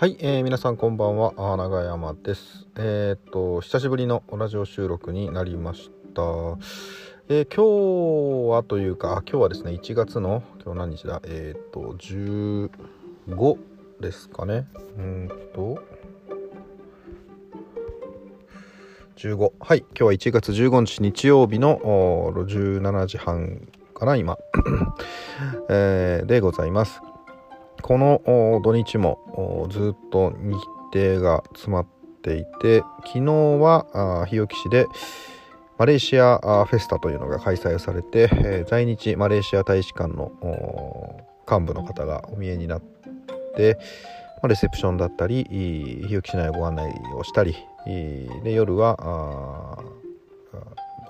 はい、えー、皆さんこんばんは。長山です。えー、っと久しぶりのラジオ収録になりました。えー、今日はというか今日はですね1月の今日何日だ？えー、っと15ですかね。うんと15はい今日は1月15日日曜日の17時半かな今、えー、でございます。この土日もずっと日程が詰まっていて昨日は日置市でマレーシアフェスタというのが開催されて、え、在日マレーシア大使館の幹部の方がお見えになって、ま、レセプションだったり日置市内をご案内をしたりで夜は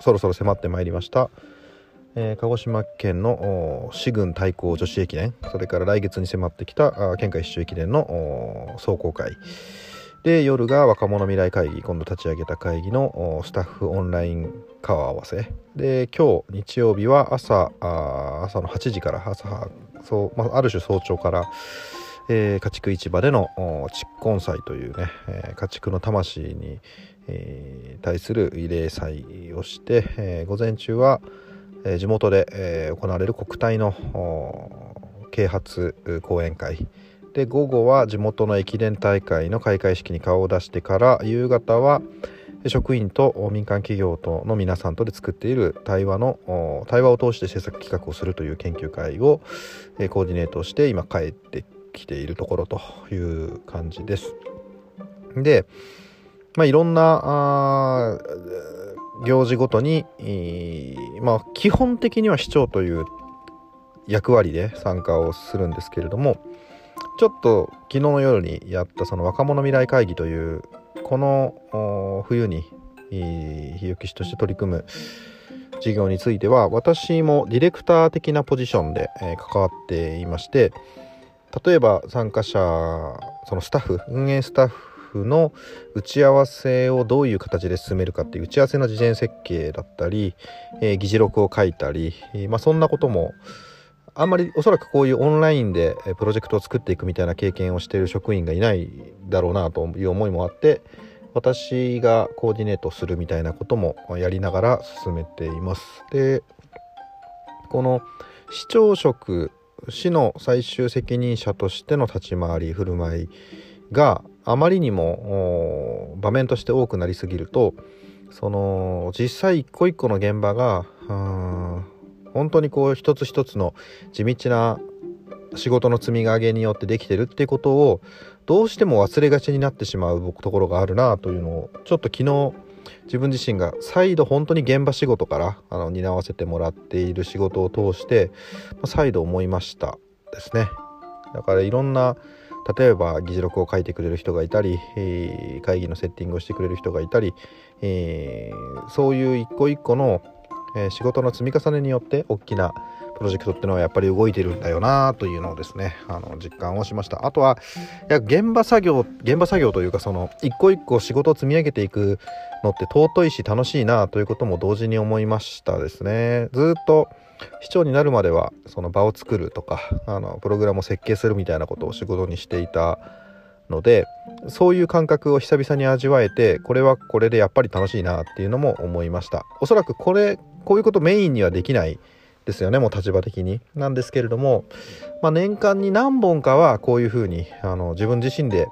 そろそろ迫ってまいりました。えー、鹿児島県の市軍対抗女子駅伝。それから来月に迫ってきた県下一周駅伝の壮行会。で夜が若者未来会議。今度立ち上げた会議のスタッフオンライン顔合わせ。で今日日曜日は朝朝の8時から朝そう、まあ、ある種早朝から、えー、家畜市場での蓄根祭というね、えー、家畜の魂に、えー、対する慰霊祭をして、えー、午前中はえ地元で、え行われる国体の啓発講演会で午後は地元の駅伝大会の開会式に顔を出してから夕方は職員と民間企業との皆さんとで作っている対話の対話を通して制作企画をするという研究会をコーディネートして今帰ってきているところという感じです。で、まあ、いろんな行事ごとに、まあ基本的には市長という役割で参加をするんですけれどもちょっと昨日の夜にやったその若者未来会議というこの冬に日置市として取り組む事業については私もディレクター的なポジションで、え関わっていまして例えば参加者そのスタッフ運営スタッフフの打ち合わせをどういう形で進めるかっていう打ち合わせの事前設計だったり、えー、議事録を書いたり、まあ、そんなこともあんまりおそらくこういうオンラインでプロジェクトを作っていくみたいな経験をしている職員がいないだろうなという思いもあって私がコーディネートするみたいなこともやりながら進めています。でこの市長職市の最終責任者としての立ち回り振る舞いがあまりにも場面として多くなりすぎるとその実際一個一個の現場が本当にこう一つ一つの地道な仕事の積み上げによってできてるっていうことをどうしても忘れがちになってしまうところがあるなというのをちょっと昨日自分自身が再度本当に現場仕事からあの担わせてもらっている仕事を通して再度思いましたですね。だからいろんな例えば議事録を書いてくれる人がいたり、えー、会議のセッティングをしてくれる人がいたり、えー、そういう一個一個の、えー、仕事の積み重ねによって大きなプロジェクトっていうのはやっぱり動いてるんだよなというのをですねあの実感をしました。あとはや現場作業現場作業というかその一個一個仕事を積み上げていくのって尊いし楽しいなということも同時に思いましたですね。ずっと市長になるまではその場を作るとかあのプログラムを設計するみたいなことを仕事にしていたのでそういう感覚を久々に味わえてこれはこれでやっぱり楽しいなっていうのも思いました。おそらくこれこういうことメインにはできないですよねもう立場的に。なんですけれども、まあ、年間に何本かはこういうふうにあの自分自身で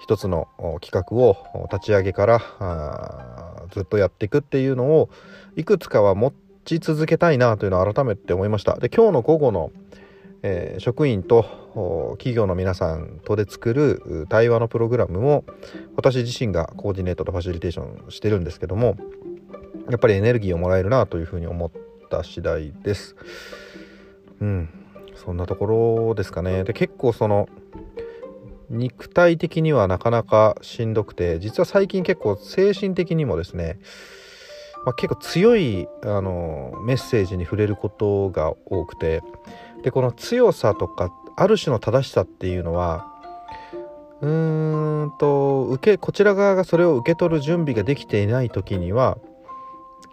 一つの企画を立ち上げからずっとやっていくっていうのをいくつかは持ち続けたいなというのを改めて思いました。で今日の午後の、えー、職員と企業の皆さんとで作る対話のプログラムも私自身がコーディネートとファシリテーションしてるんですけどもやっぱりエネルギーをもらえるなというふうに思ってった次第です。うん。そんなところですかね。で結構その肉体的にはなかなかしんどくて実は最近結構精神的にもですねまあ、結構強いあのメッセージに触れることが多くてでこの強さとかある種の正しさっていうのはうーんと受けこちら側がそれを受け取る準備ができていない時には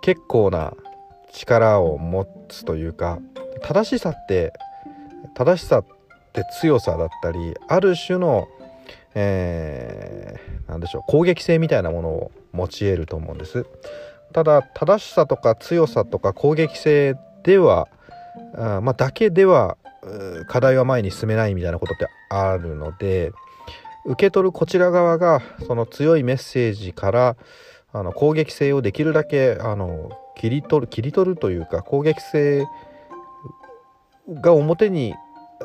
結構な力を持つというか正しさって正しさって強さだったりある種のえー、なんでしょう攻撃性みたいなものを持ち得ると思うんです。ただ正しさとか強さとか攻撃性ではあまあ、だけでは課題は前に進めないみたいなことってあるので受け取るこちら側がその強いメッセージからあの攻撃性をできるだけあの切り取る切り取るというか攻撃性が表に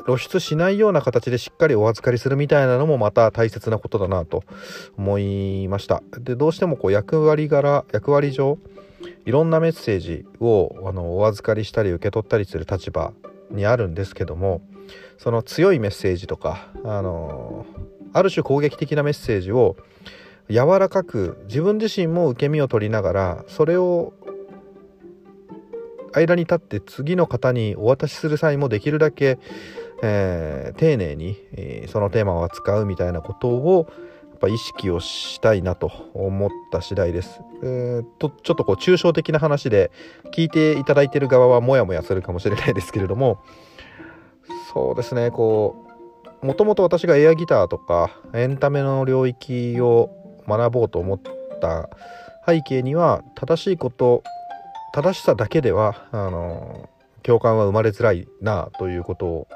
露出しないような形でしっかりお預かりするみたいなのもまた大切なことだなと思いました。でどうしてもこう役割柄役割上いろんなメッセージをあのお預かりしたり受け取ったりする立場にあるんですけどもその強いメッセージとかあのある種攻撃的なメッセージを柔らかく自分自身も受け身を取りながらそれを間に立って次の方にお渡しする際もできるだけ、えー、丁寧に、えー、そのテーマを扱うみたいなことをやっぱ意識をしたいなと思った次第です。えー、とちょっとこう抽象的な話で聞いていただいている側はモヤモヤするかもしれないですけれどもそうですねこうもともと私がエアギターとかエンタメの領域を学ぼうと思った背景には正しいこと正しさだけではあの共感は生まれづらいなということを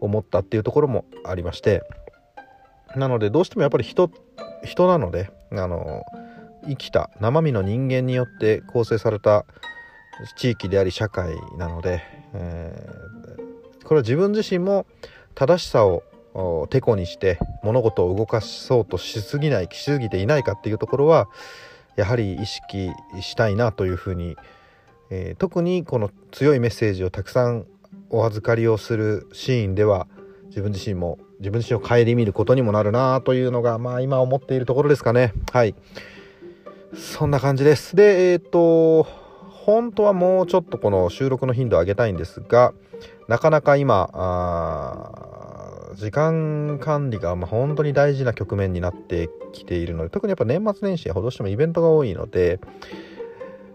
思ったっていうところもありましてなのでどうしてもやっぱり人人なのであの生きた生身の人間によって構成された地域であり社会なので、えー、これは自分自身も正しさをてこにして物事を動かそうとしすぎないしすぎていないかっていうところはやはり意識したいなというふうに思いますえー、特にこの強いメッセージをたくさんお預かりをするシーンでは自分自身も自分自身を顧みることにもなるなというのがまあ今思っているところですかね。はい。そんな感じです。でえっ、ー、と本当はもうちょっとこの収録の頻度を上げたいんですがなかなか今時間管理がまあ本当に大事な局面になってきているので特にやっぱ年末年始はどうしてもイベントが多いので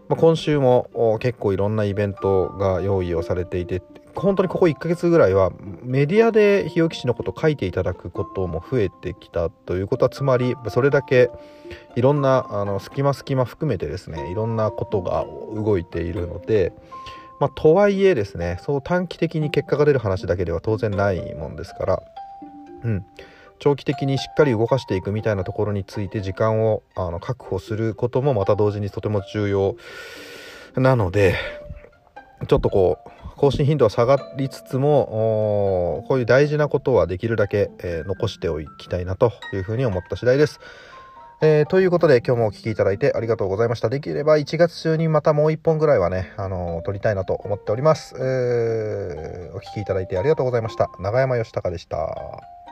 まあ、今週も結構いろんなイベントが用意をされていて本当にここ1ヶ月ぐらいはメディアで日置市のことを書いていただくことも増えてきたということはつまりそれだけいろんなあの隙間隙間含めてですねいろんなことが動いているので、まあ、とはいえですねそう短期的に結果が出る話だけでは当然ないもんですから、うん、長期的にしっかり動かしていくみたいなところについて時間をあの確保することもまた同時にとても重要なのでちょっとこう更新頻度は下がりつつもこういう大事なことはできるだけ、えー、残しておきたいなというふうに思った次第です。えー、ということで今日もお聴きいただいてありがとうございました。できれば1月中にまたもう1本ぐらいはね、あのー、撮りたいなと思っております。えー、お聴きいただいてありがとうございました。長山義孝でした。